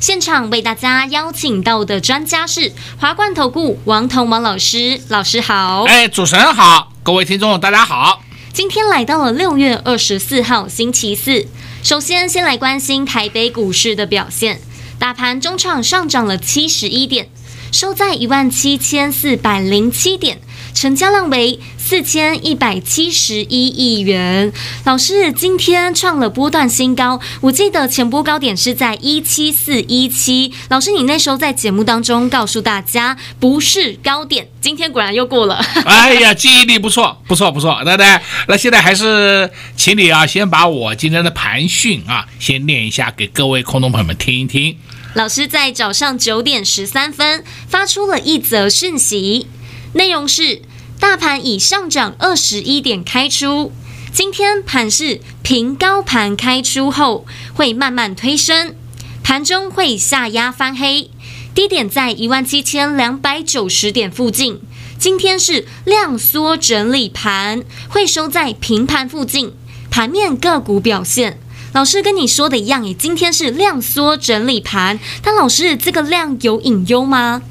现场为大家邀请到的专家是华冠投顾王彤王老师，老师好。哎，主持人好，各位听众大家好。今天来到了六月二十四号星期四。首先，先来关心台北股市的表现。大盘中场上涨了七十一点，收在一万七千四百零七点，成交量为四千一百七十一亿元。老师，今天创了波段新高，我记得前波高点是在一七四一七。老师，你那时候在节目当中告诉大家不是高点，今天果然又过了。哎呀，记忆力不错，不错，不错，对不对？那现在还是请你啊，先把我今天的盘讯啊，先念一下给各位空中朋友们听一听。老师在早上九点十三分发出了一则讯息，内容是：大盘已上涨二十一点开出，今天盘是平高盘开出后会慢慢推升，盘中会下压翻黑，低点在一万七千两百九十点附近。今天是量缩整理盘，会收在平盘附近。盘面个股表现。老师跟你说的一样，诶，今天是量缩整理盘，但老师这个量有隐忧吗？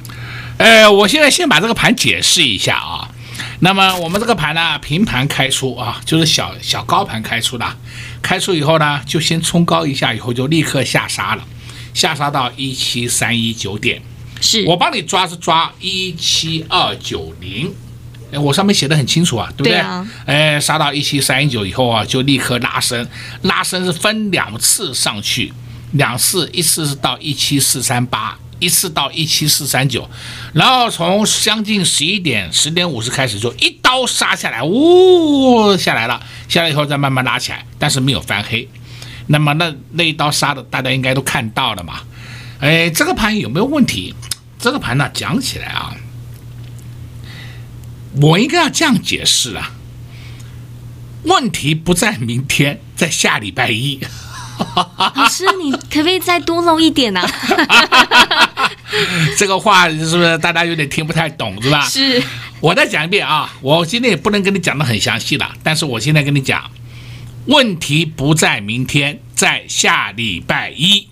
呃，我现在先把这个盘解释一下啊。那么我们这个盘呢，平盘开出啊，就是小小高盘开出的，开出以后呢，就先冲高一下，以后就立刻下杀了，下杀到一七三一九点。是我帮你抓是抓一七二九零。哎，我上面写的很清楚啊，对不对？对啊。哎，杀到一七三一九以后啊，就立刻拉升，拉升是分两次上去，两次，一次是到一七四三八，一次到一七四三九，然后从将近十一点十点五十开始就一刀杀下来，呜、哦，下来了，下来以后再慢慢拉起来，但是没有翻黑。那么那那一刀杀的大家应该都看到了嘛？哎，这个盘有没有问题？这个盘呢，讲起来啊。我应该要这样解释啊，问题不在明天，在下礼拜一。老师，你可不可以再多露一点呢、啊？这个话是不是大家有点听不太懂，是吧？是。我再讲一遍啊，我今天也不能跟你讲的很详细了，但是我现在跟你讲，问题不在明天，在下礼拜一。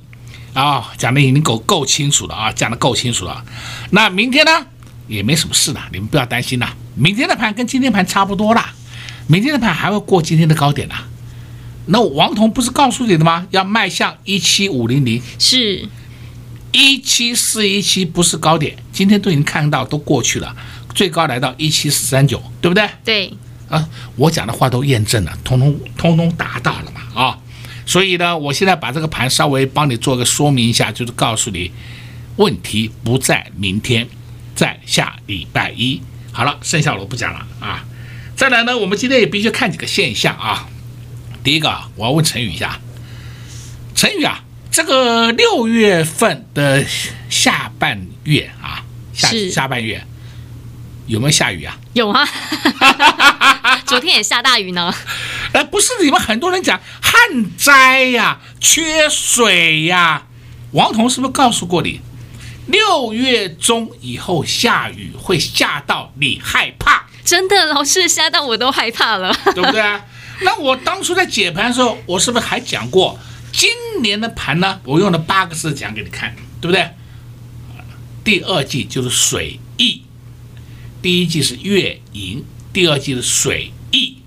啊、哦，讲的已经够够清楚了啊，讲的够清楚了。那明天呢，也没什么事了，你们不要担心了。明天的盘跟今天盘差不多啦，明天的盘还会过今天的高点呢。那王彤不是告诉你的吗？要迈向一七五零零，是一七四一七不是高点，今天都已经看到都过去了，最高来到一七四三九，对不对？对啊，我讲的话都验证了，通通通通达到了嘛啊。所以呢，我现在把这个盘稍微帮你做个说明一下，就是告诉你，问题不在明天，在下礼拜一。好了，剩下我不讲了啊。再来呢，我们今天也必须看几个现象啊。第一个，我要问陈宇一下，陈宇啊，这个六月份的下半月啊，下下半月有没有下雨啊？有啊，昨天也下大雨呢。哎，不是你们很多人讲旱灾呀、缺水呀，王彤是不是告诉过你？六月中以后下雨会下到你害怕，真的，老师下到我都害怕了，对不对？那我当初在解盘的时候，我是不是还讲过今年的盘呢？我用了八个字讲给你看，对不对？第二季就是水逆，第一季是月盈，第二季是水逆，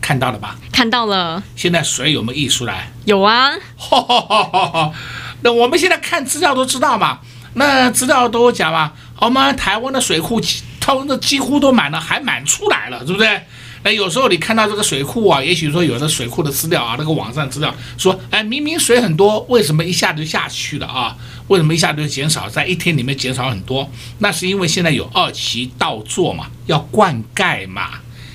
看到了吧？看到了。现在水有没有溢出来？有啊。那我们现在看资料都知道嘛，那资料都讲嘛，我们台湾的水库通的几乎都满了，还满出来了，对不对？那有时候你看到这个水库啊，也许说有的水库的资料啊，那个网上资料说，哎，明明水很多，为什么一下就下去了啊？为什么一下就减少，在一天里面减少很多？那是因为现在有二期稻作嘛，要灌溉嘛，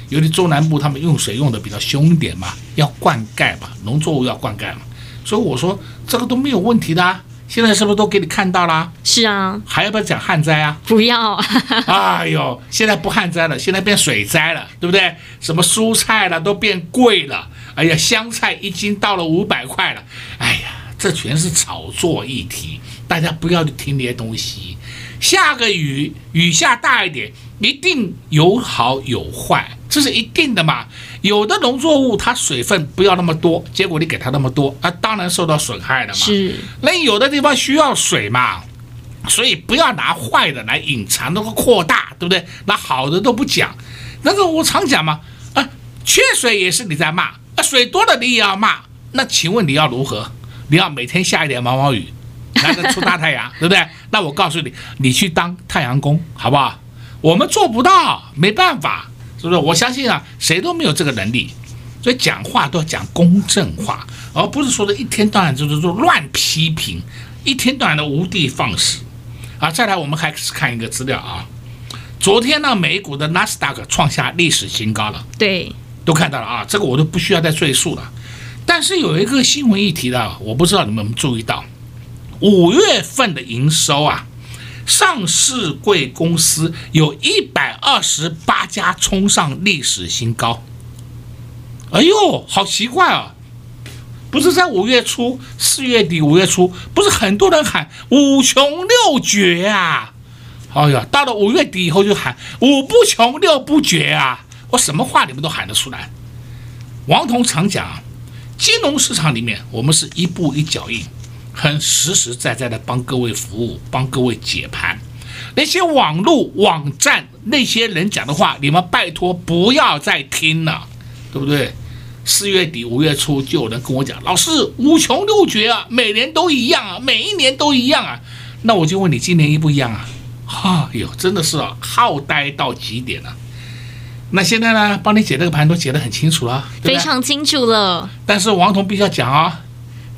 尤其中南部他们用水用的比较凶一点嘛，要灌溉嘛，农作物要灌溉嘛。所以我说这个都没有问题的啊，现在是不是都给你看到了？是啊，还要不要讲旱灾啊？不要。哎呦，现在不旱灾了，现在变水灾了，对不对？什么蔬菜了都变贵了。哎呀，香菜一斤到了五百块了。哎呀，这全是炒作议题，大家不要去听那些东西。下个雨，雨下大一点，一定有好有坏，这是一定的嘛。有的农作物它水分不要那么多，结果你给它那么多，啊，当然受到损害了嘛。是。那有的地方需要水嘛，所以不要拿坏的来隐藏，那个扩大，对不对？那好的都不讲。那个我常讲嘛，啊，缺水也是你在骂，啊，水多了你也要骂。那请问你要如何？你要每天下一点毛毛雨，来个出大太阳，对不对？那我告诉你，你去当太阳工，好不好？我们做不到，没办法。是不是？我相信啊，谁都没有这个能力，所以讲话都要讲公正话，而不是说的一天到晚就是说乱批评，一天到晚的无的放矢啊！再来，我们还是看一个资料啊，昨天呢，美股的纳斯达克创下历史新高了，对，都看到了啊，这个我都不需要再赘述了。但是有一个新闻议题的，我不知道你们有没有注意到，五月份的营收啊。上市贵公司有一百二十八家冲上历史新高，哎呦，好奇怪啊！不是在五月初、四月底、五月初，不是很多人喊五穷六绝啊？哎呀，到了五月底以后就喊五不穷六不绝啊！我什么话你们都喊得出来。王彤常讲，金融市场里面我们是一步一脚印。很实实在在的帮各位服务，帮各位解盘。那些网络网站那些人讲的话，你们拜托不要再听了，对不对？四月底五月初就有人跟我讲，老师五穷六绝啊，每年都一样啊，每一年都一样啊。那我就问你，今年一不一样啊？哈哟，真的是啊，好呆到极点了。那现在呢，帮你解这个盘都解得很清楚了，非常清楚了。但是王彤必须要讲啊。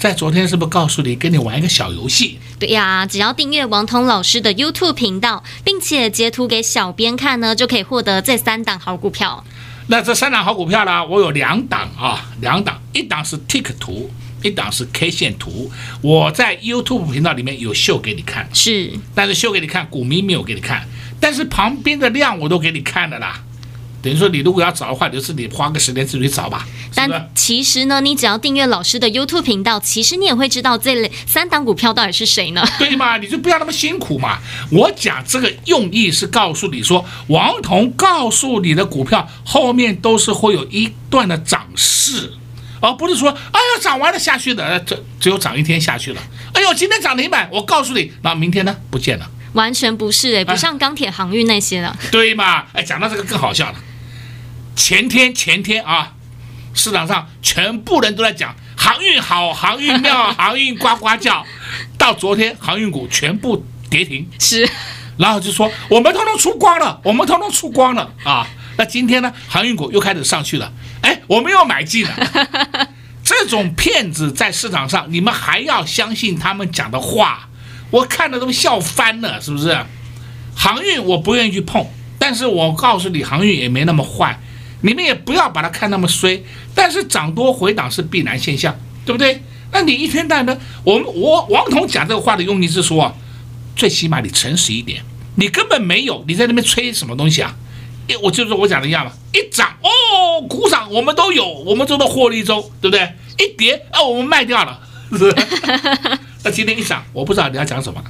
在昨天是不是告诉你，跟你玩一个小游戏？对呀，只要订阅王彤老师的 YouTube 频道，并且截图给小编看呢，就可以获得这三档好股票。那这三档好股票呢，我有两档啊，两档，一档是 Tick 图，一档是 K 线图。我在 YouTube 频道里面有秀给你看，是，但是秀给你看，股民没有给你看，但是旁边的量我都给你看了啦。等于说，你如果要找的话，就是你花个时间自己去找吧。但其实呢，你只要订阅老师的 YouTube 频道，其实你也会知道这类三档股票到底是谁呢？对嘛？你就不要那么辛苦嘛。我讲这个用意是告诉你说，王彤告诉你的股票后面都是会有一段的涨势，而不是说，哎呀，涨完了下去的，这只有涨一天下去了。哎呦，今天涨停板，我告诉你，那明天呢？不见了。完全不是哎，不像钢铁航运那些了。对嘛？哎，讲到这个更好笑了。前天前天啊，市场上全部人都在讲航运好，航运妙，航运呱呱叫。到昨天，航运股全部跌停，是。然后就说我们通通出光了，我们通通出光了啊。那今天呢，航运股又开始上去了，哎，我们又买进了。这种骗子在市场上，你们还要相信他们讲的话？我看了都笑翻了，是不是？航运我不愿意去碰，但是我告诉你，航运也没那么坏。你们也不要把它看那么衰，但是涨多回档是必然现象，对不对？那你一天到晚的，我们我王彤讲这个话的用意是说啊，最起码你诚实一点，你根本没有，你在那边吹什么东西啊？一我就是我讲的一样嘛，一涨哦，鼓掌我们都有，我们都在获利中，对不对？一跌啊，我们卖掉了，是不是？那今天一涨，我不知道你要讲什么，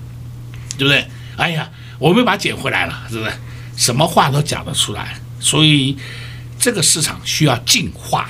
对不对？哎呀，我们把它捡回来了，是不是？什么话都讲得出来，所以。这个市场需要进化，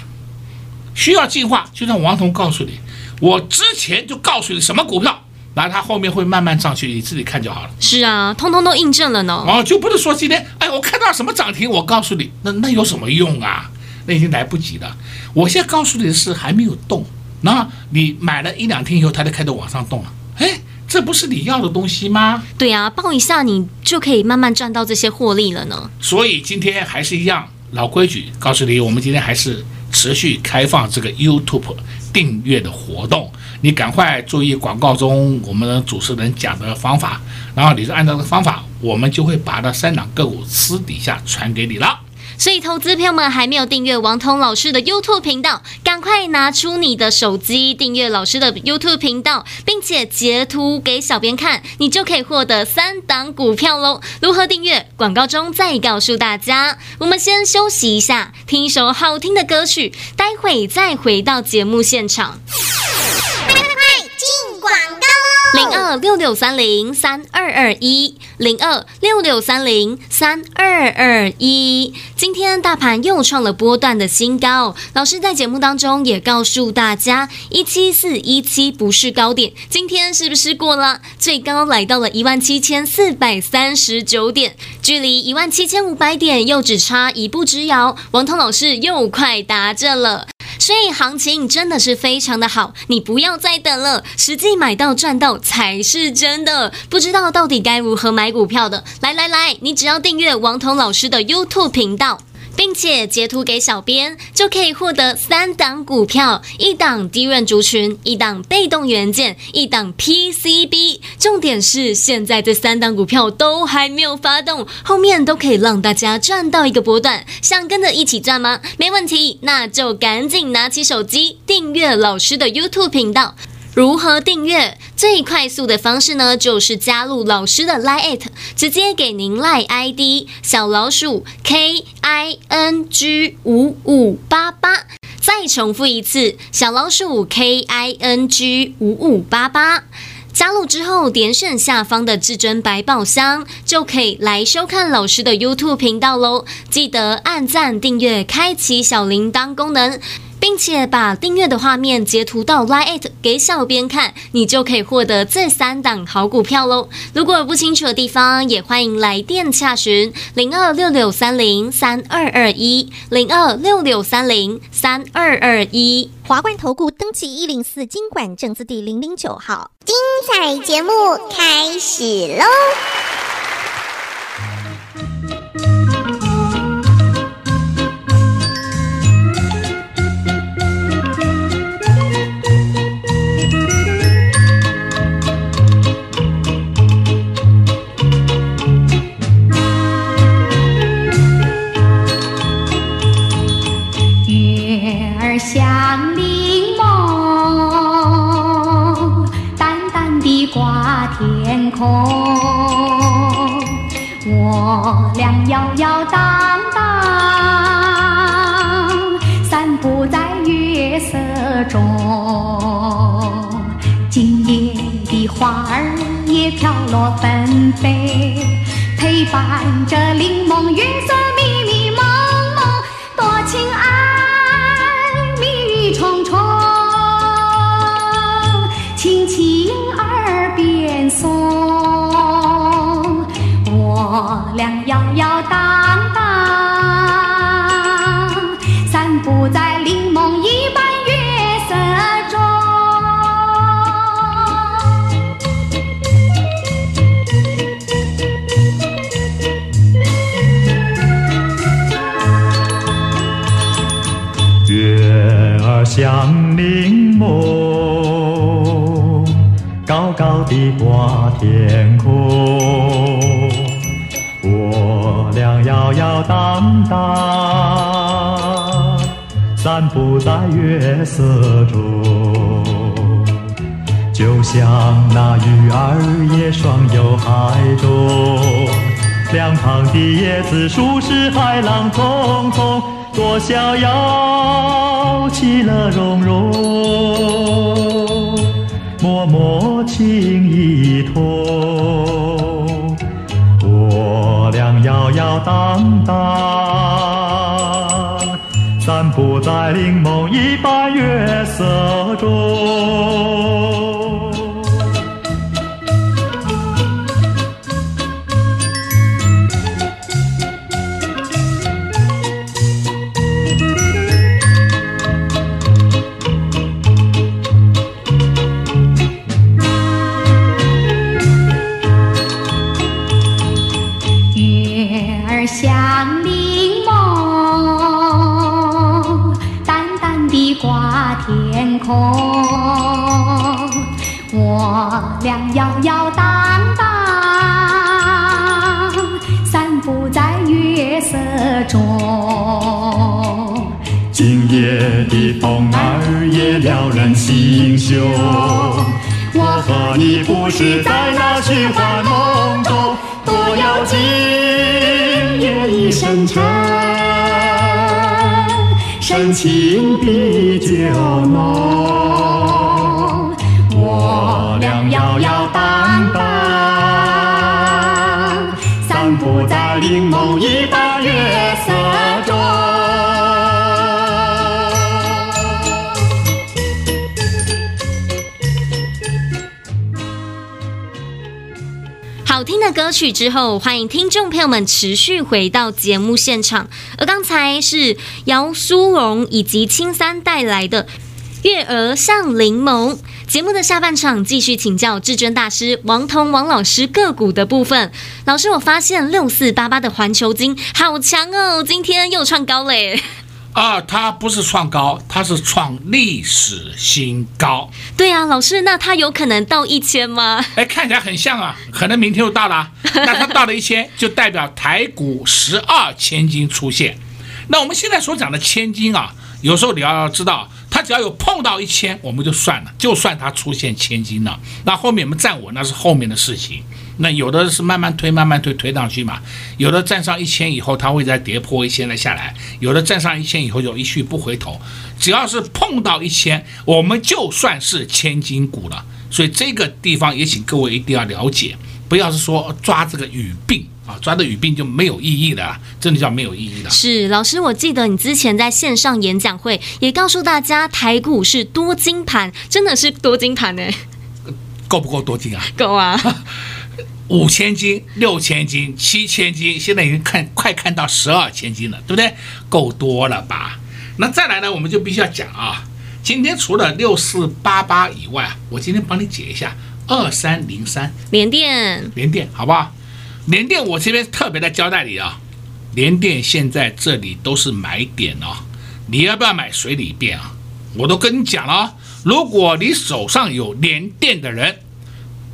需要进化。就像王彤告诉你，我之前就告诉你什么股票，然后它后面会慢慢上去，你自己看就好了。是啊，通通都印证了呢。哦，就不是说今天，哎，我看到什么涨停，我告诉你，那那有什么用啊？那已经来不及了。我现在告诉你的是还没有动，那你买了一两天以后，它就开始往上动了。哎，这不是你要的东西吗？对啊，抱一下你就可以慢慢赚到这些获利了呢。所以今天还是一样。老规矩，告诉你，我们今天还是持续开放这个 YouTube 订阅的活动，你赶快注意广告中我们主持人讲的方法，然后你就按照这个方法，我们就会把那三档个股私底下传给你了。所以投资朋友们还没有订阅王彤老师的 YouTube 频道，赶快拿出你的手机订阅老师的 YouTube 频道，并且截图给小编看，你就可以获得三档股票喽。如何订阅？广告中再告诉大家。我们先休息一下，听一首好听的歌曲，待会再回到节目现场。快快快，进广告零二六六三零三二二一，零二六六三零三二二一。今天大盘又创了波段的新高，老师在节目当中也告诉大家，一七四一七不是高点，今天是不是过了？最高来到了一万七千四百三十九点，距离一万七千五百点又只差一步之遥，王彤老师又快达阵了。所以行情真的是非常的好，你不要再等了，实际买到赚到才是真的。不知道到底该如何买股票的，来来来，你只要订阅王彤老师的 YouTube 频道。并且截图给小编，就可以获得三档股票：一档低润族群，一档被动元件，一档 PCB。重点是现在这三档股票都还没有发动，后面都可以让大家赚到一个波段。想跟着一起赚吗？没问题，那就赶紧拿起手机订阅老师的 YouTube 频道。如何订阅？最快速的方式呢，就是加入老师的 Line，直接给您 Line ID 小老鼠 K I N G 五五八八。再重复一次，小老鼠 K I N G 五五八八。加入之后，点选下方的至尊百宝箱，就可以来收看老师的 YouTube 频道喽。记得按赞、订阅、开启小铃铛功能。并且把订阅的画面截图到 Line@ 给小编看，你就可以获得这三档好股票喽。如果有不清楚的地方，也欢迎来电洽询零二六六三零三二二一零二六六三零三二二一。华冠投顾登记一零四经管证字第零零九号，精彩节目开始喽！伴着玲珑月色，迷迷蒙蒙，多情爱，蜜语重重，轻轻耳边送。我俩摇摇荡荡，散步在天空。我俩摇摇荡荡，散步在月色中，就像那鱼儿也双游海中，两旁的椰子树是海浪匆匆，多逍遥，其乐融融，默默情意托，我俩。摇摇荡荡，散步在玲珑一般月色。中。今夜的风儿也撩人心胸，我和你不是在那虚幻梦中，多要今夜一声沉，深情比酒浓，我俩摇摇荡荡，散步在柠檬一般月色中。歌曲之后，欢迎听众朋友们持续回到节目现场。而刚才是姚苏荣以及青三带来的《月儿像柠檬》。节目的下半场继续请教至尊大师王彤王老师个股的部分。老师，我发现六四八八的环球金好强哦，今天又创高嘞。啊，它不是创高，它是创历史新高。对啊，老师，那它有可能到一千吗？哎，看起来很像啊，可能明天就到了。那它到了一千，就代表台股十二千金出现。那我们现在所讲的千金啊，有时候你要知道，它只要有碰到一千，我们就算了，就算它出现千金了。那后面我们站稳，那是后面的事情。那有的是慢慢推，慢慢推，推上去嘛。有的站上一千以后，它会再跌破一千再下来。有的站上一千以后就一去不回头。只要是碰到一千，我们就算是千金股了。所以这个地方也请各位一定要了解，不要是说抓这个语病啊，抓的语病就没有意义的，真的叫没有意义的。是老师，我记得你之前在线上演讲会也告诉大家，台股是多金盘，真的是多金盘呢？够不够多金啊？够啊。五千斤、六千斤、七千斤，现在已经看快看到十二千斤了，对不对？够多了吧？那再来呢，我们就必须要讲啊。今天除了六四八八以外，我今天帮你解一下二三零三联电，联电好不好？联电我这边特别的交代你啊，联电现在这里都是买点哦，你要不要买随你便啊？我都跟你讲了，如果你手上有联电的人，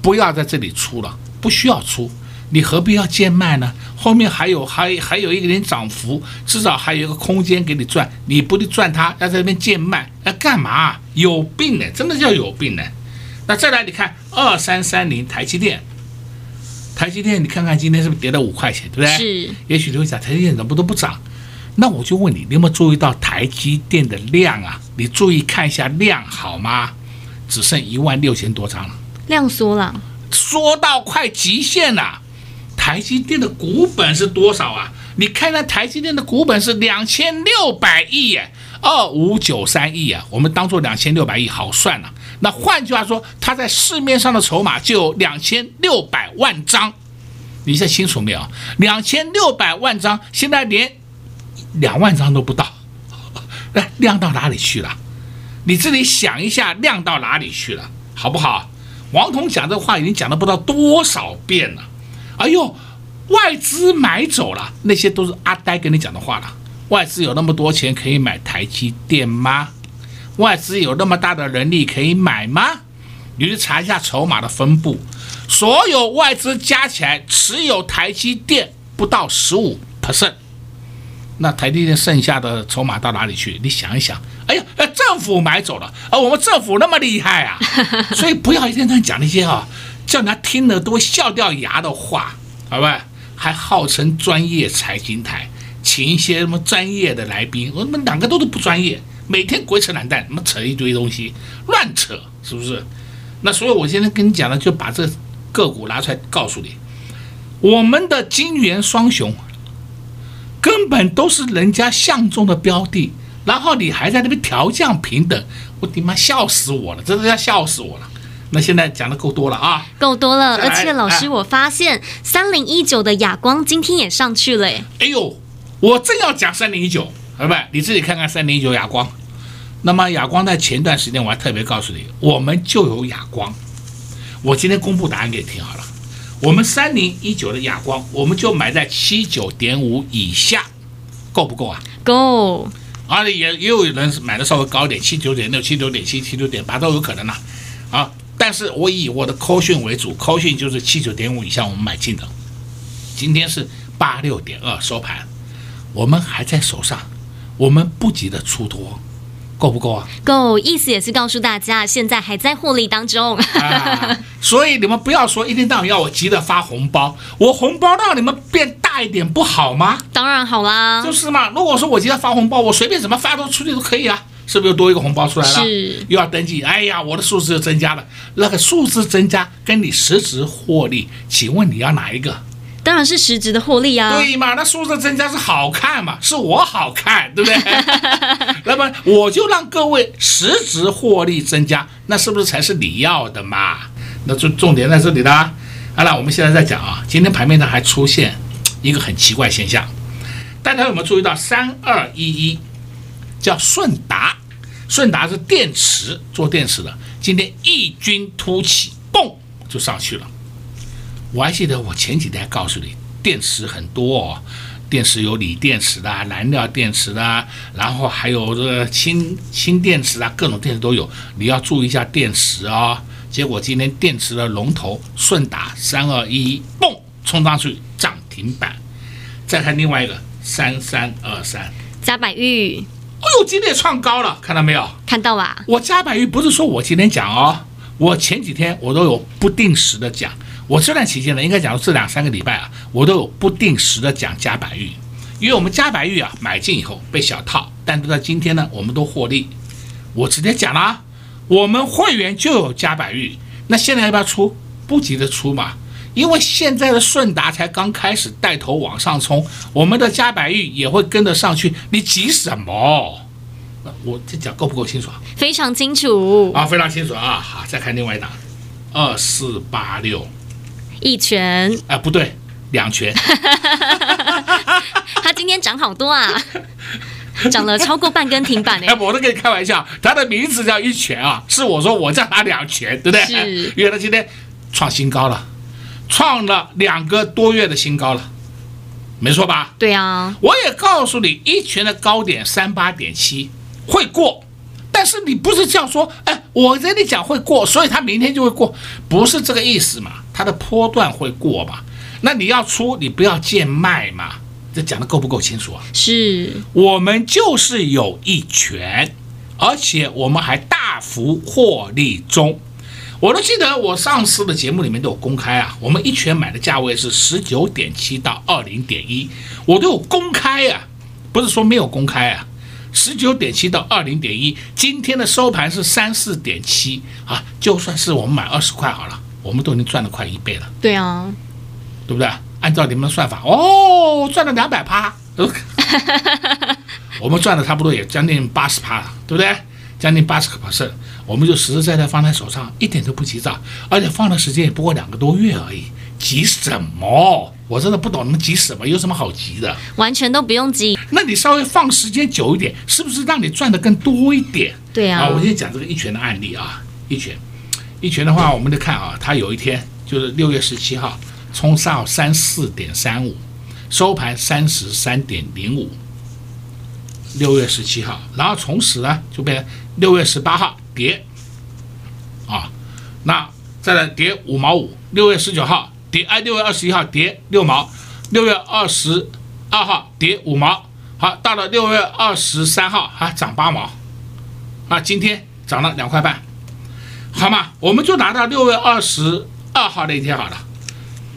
不要在这里出了。不需要出，你何必要贱卖呢？后面还有还还有一点涨幅，至少还有一个空间给你赚。你不得赚它，要在那边贱卖，要干嘛？有病呢，真的叫有病呢。那再来，你看二三三零台积电，台积电，你看看今天是不是跌了五块钱，对不对？是。也许你会讲台积电怎么都不涨，那我就问你，你有没有注意到台积电的量啊？你注意看一下量好吗？只剩一万六千多张了，量缩了。说到快极限了，台积电的股本是多少啊？你看看台积电的股本是两千六百亿耶，二五九三亿啊，我们当做两千六百亿好算了。那换句话说，它在市面上的筹码就有两千六百万张，你现在清楚没有？两千六百万张，现在连两万张都不到，那量到哪里去了？你自己想一下，量到哪里去了，好不好？王彤讲这话已经讲了不知道多少遍了，哎呦，外资买走了，那些都是阿呆跟你讲的话了。外资有那么多钱可以买台积电吗？外资有那么大的能力可以买吗？你去查一下筹码的分布，所有外资加起来持有台积电不到十五 percent。那台积电剩下的筹码到哪里去？你想一想。哎呀，政府买走了，而我们政府那么厉害啊，所以不要一天天讲那些啊，叫人家听了都会笑掉牙的话，好吧？还号称专业财经台，请一些什么专业的来宾，我们两个都是不专业，每天鬼扯懒蛋，什么扯一堆东西，乱扯，是不是？那所以我现在跟你讲的，就把这个股拿出来告诉你，我们的金圆双雄。根本都是人家相中的标的，然后你还在那边调降平等，我的妈，笑死我了，真的要笑死我了。那现在讲的够多了啊，够多了，而且老师，我发现三零一九的哑光今天也上去了，哎呦，我正要讲三零一九，好吧，你自己看看三零一九哑光。那么哑光在前段时间我还特别告诉你，我们就有哑光，我今天公布答案给你听好了。我们三零一九的亚光，我们就买在七九点五以下，够不够啊？够。而且也也有人买的稍微高一点，七九点六、七九点七、七九点八都有可能呢。啊，但是我以我的 call 讯为主，call 讯就是七九点五以下我们买进的。今天是八六点二收盘，我们还在手上，我们不急的出脱，够不够啊？够，意思也是告诉大家，现在还在获利当中。啊，所以你们不要说一天到晚要我急着发红包，我红包让你们变大一点不好吗？当然好啦，就是嘛。如果说我急着发红包，我随便怎么发都出去都可以啊。是不是又多一个红包出来了？是，又要登记。哎呀，我的数字又增加了。那个数字增加跟你实质获利，请问你要哪一个？当然是实质的获利啊。对嘛？那数字增加是好看嘛？是我好看，对不对？那么我就让各位实质获利增加，那是不是才是你要的嘛？那重重点在这里啦。好了，我们现在在讲啊，今天盘面上还出现一个很奇怪现象，大家有没有注意到三二一一？叫顺达，顺达是电池做电池的，今天异军突起，嘣就上去了。我还记得我前几天告诉你，电池很多哦，电池有锂电池的、燃料电池的，然后还有这氢氢电池啊，各种电池都有，你要注意一下电池哦。结果今天电池的龙头顺达三二一一，嘣冲上去涨停板。再看另外一个三三二三，嘉百玉。哎呦，今天也创高了，看到没有？看到了。我嘉百玉不是说我今天讲哦，我前几天我都有不定时的讲。我这段期间呢，应该讲这两三个礼拜啊，我都有不定时的讲嘉百玉，因为我们嘉百玉啊买进以后被小套，但是在今天呢，我们都获利。我直接讲了，我们会员就有加百玉，那现在要不要出？不急着出嘛。因为现在的顺达才刚开始带头往上冲，我们的加百玉也会跟得上去，你急什么？我这讲够不够清楚啊？非常清楚啊，非常清楚啊！好，再看另外一档，二四八六，一拳啊，不对，两拳。他今天涨好多啊，涨了超过半根停板哎！我都跟你开玩笑，他的名字叫一拳啊，是我说我叫他两拳，对不对？是，因为他今天创新高了。创了两个多月的新高了，没错吧？对啊，我也告诉你，一拳的高点三八点七会过，但是你不是这样说，哎，我跟你讲会过，所以它明天就会过，不是这个意思嘛？它的波段会过嘛？那你要出，你不要贱卖嘛？这讲的够不够清楚啊？是我们就是有一拳，而且我们还大幅获利中。我都记得，我上次的节目里面都有公开啊。我们一拳买的价位是十九点七到二零点一，我都有公开啊，不是说没有公开啊。十九点七到二零点一，今天的收盘是三四点七啊，就算是我们买二十块好了，我们都已经赚了快一倍了。对啊，对不对？按照你们的算法，哦，赚了两百趴，我们赚了差不多也将近八十趴了，对不对？将近八十个 percent。我们就实实在在放在手上，一点都不急躁，而且放的时间也不过两个多月而已，急什么？我真的不懂你们急什么？有什么好急的？完全都不用急。那你稍微放时间久一点，是不是让你赚的更多一点？对啊。啊，我先讲这个一拳的案例啊，一拳，一拳的话，我们得看啊，他有一天就是六月十七号，冲上三四点三五，收盘三十三点零五。六月十七号，然后从此呢就变成六月十八号。跌，啊，那再来跌五毛五。六月十九号跌，哎，六月二十一号跌六毛，六月二十二号跌五毛，好，到了六月二十三号还涨八毛，啊，今天涨了两块半，好吗？我们就拿到六月二十二号那天好了，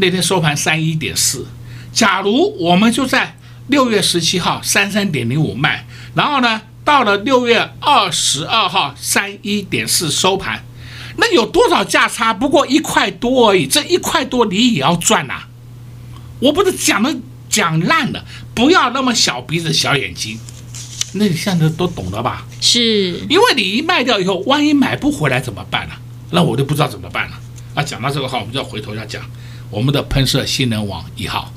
那天收盘三一点四。假如我们就在六月十七号三三点零五卖，然后呢？到了六月二十二号三一点四收盘，那有多少价差？不过一块多而已，这一块多你也要赚呐！我不是讲的讲烂了，不要那么小鼻子小眼睛。那你现在都懂了吧？是，因为你一卖掉以后，万一买不回来怎么办呢？那我就不知道怎么办了。啊，讲到这个话，我们就要回头要讲我们的喷射新能网一号。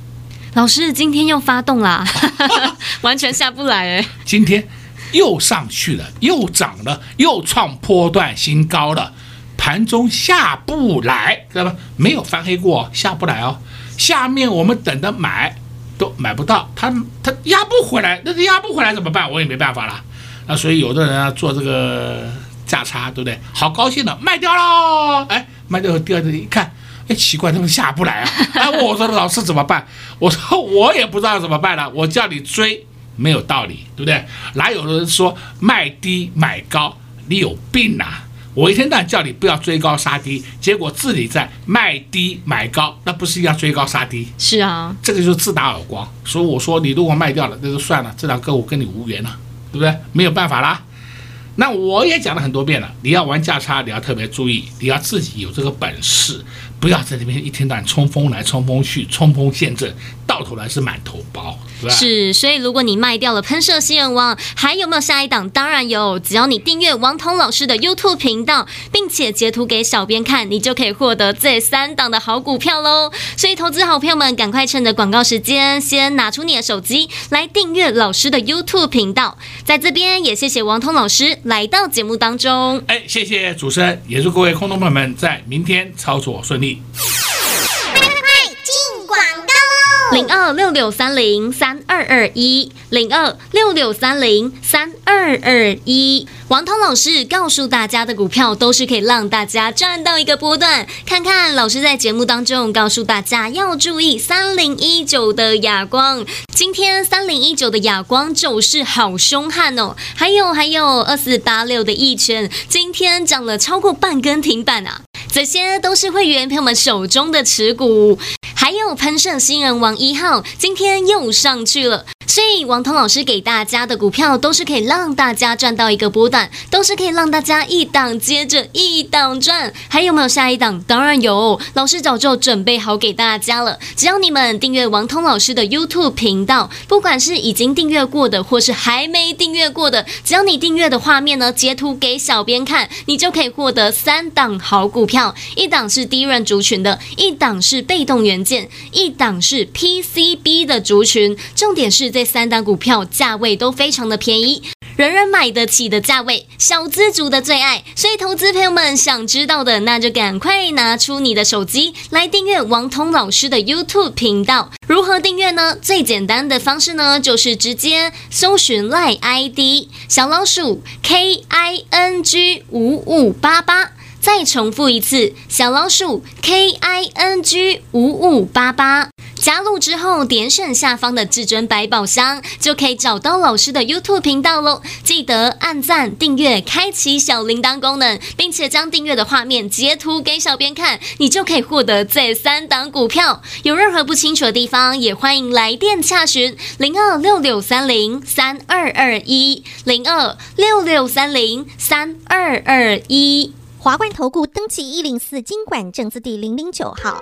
老师今天又发动了，完全下不来哎。今天。又上去了，又涨了，又创波段新高了，盘中下不来，知道吧？没有翻黑过，下不来哦。下面我们等着买，都买不到，它它压不回来，那压不回来怎么办？我也没办法了。那所以有的人啊做这个价差，对不对？好高兴的卖掉喽，哎，卖掉第二天一看，哎，奇怪，他们下不来啊？哎，我说老师怎么办？我说 我也不知道怎么办了。我叫你追。没有道理，对不对？哪有人说卖低买高？你有病呐、啊！我一天到晚叫你不要追高杀低，结果自己在卖低买高，那不是要追高杀低？是啊，这个就是自打耳光。所以我说，你如果卖掉了，那就算了，这两个我跟你无缘了，对不对？没有办法啦。那我也讲了很多遍了，你要玩价差，你要特别注意，你要自己有这个本事。不要在这边一天到晚冲锋来冲锋去，冲锋陷阵，到头来是满头包，是？是，所以如果你卖掉了喷射新人王，还有没有下一档？当然有，只要你订阅王彤老师的 YouTube 频道，并且截图给小编看，你就可以获得这三档的好股票喽。所以投资好朋友们，赶快趁着广告时间，先拿出你的手机来订阅老师的 YouTube 频道。在这边也谢谢王彤老师来到节目当中。哎，谢谢主持人，也祝各位空头朋友们在明天操作顺利。零二六六三零三二二一，零二六六三零三二二一。王通老师告诉大家的股票都是可以让大家赚到一个波段。看看老师在节目当中告诉大家要注意三零一九的亚光，今天三零一九的亚光走势好凶悍哦。还有还有二四八六的一拳，今天涨了超过半根停板啊。这些都是会员朋友们手中的持股，又喷射新人王一号，今天又上去了。所以王通老师给大家的股票都是可以让大家赚到一个波段，都是可以让大家一档接着一档赚。还有没有下一档？当然有，老师早就准备好给大家了。只要你们订阅王通老师的 YouTube 频道，不管是已经订阅过的，或是还没订阅过的，只要你订阅的画面呢，截图给小编看，你就可以获得三档好股票。一档是低润族群的，一档是被动元件，一档是 PCB 的族群。重点是这三档股票价位都非常的便宜，人人买得起的价位，小资族的最爱。所以投资朋友们想知道的，那就赶快拿出你的手机来订阅王通老师的 YouTube 频道。如何订阅呢？最简单的方式呢，就是直接搜寻 LINE ID 小老鼠 K I N G 五五八八。再重复一次，小老鼠 K I N G 五五八八，加入之后点选下方的至尊百宝箱，就可以找到老师的 YouTube 频道喽。记得按赞、订阅、开启小铃铛功能，并且将订阅的画面截图给小编看，你就可以获得这三档股票。有任何不清楚的地方，也欢迎来电洽询零二六六三零三二二一零二六六三零三二二一。华冠投顾登记一零四经管证字第零零九号，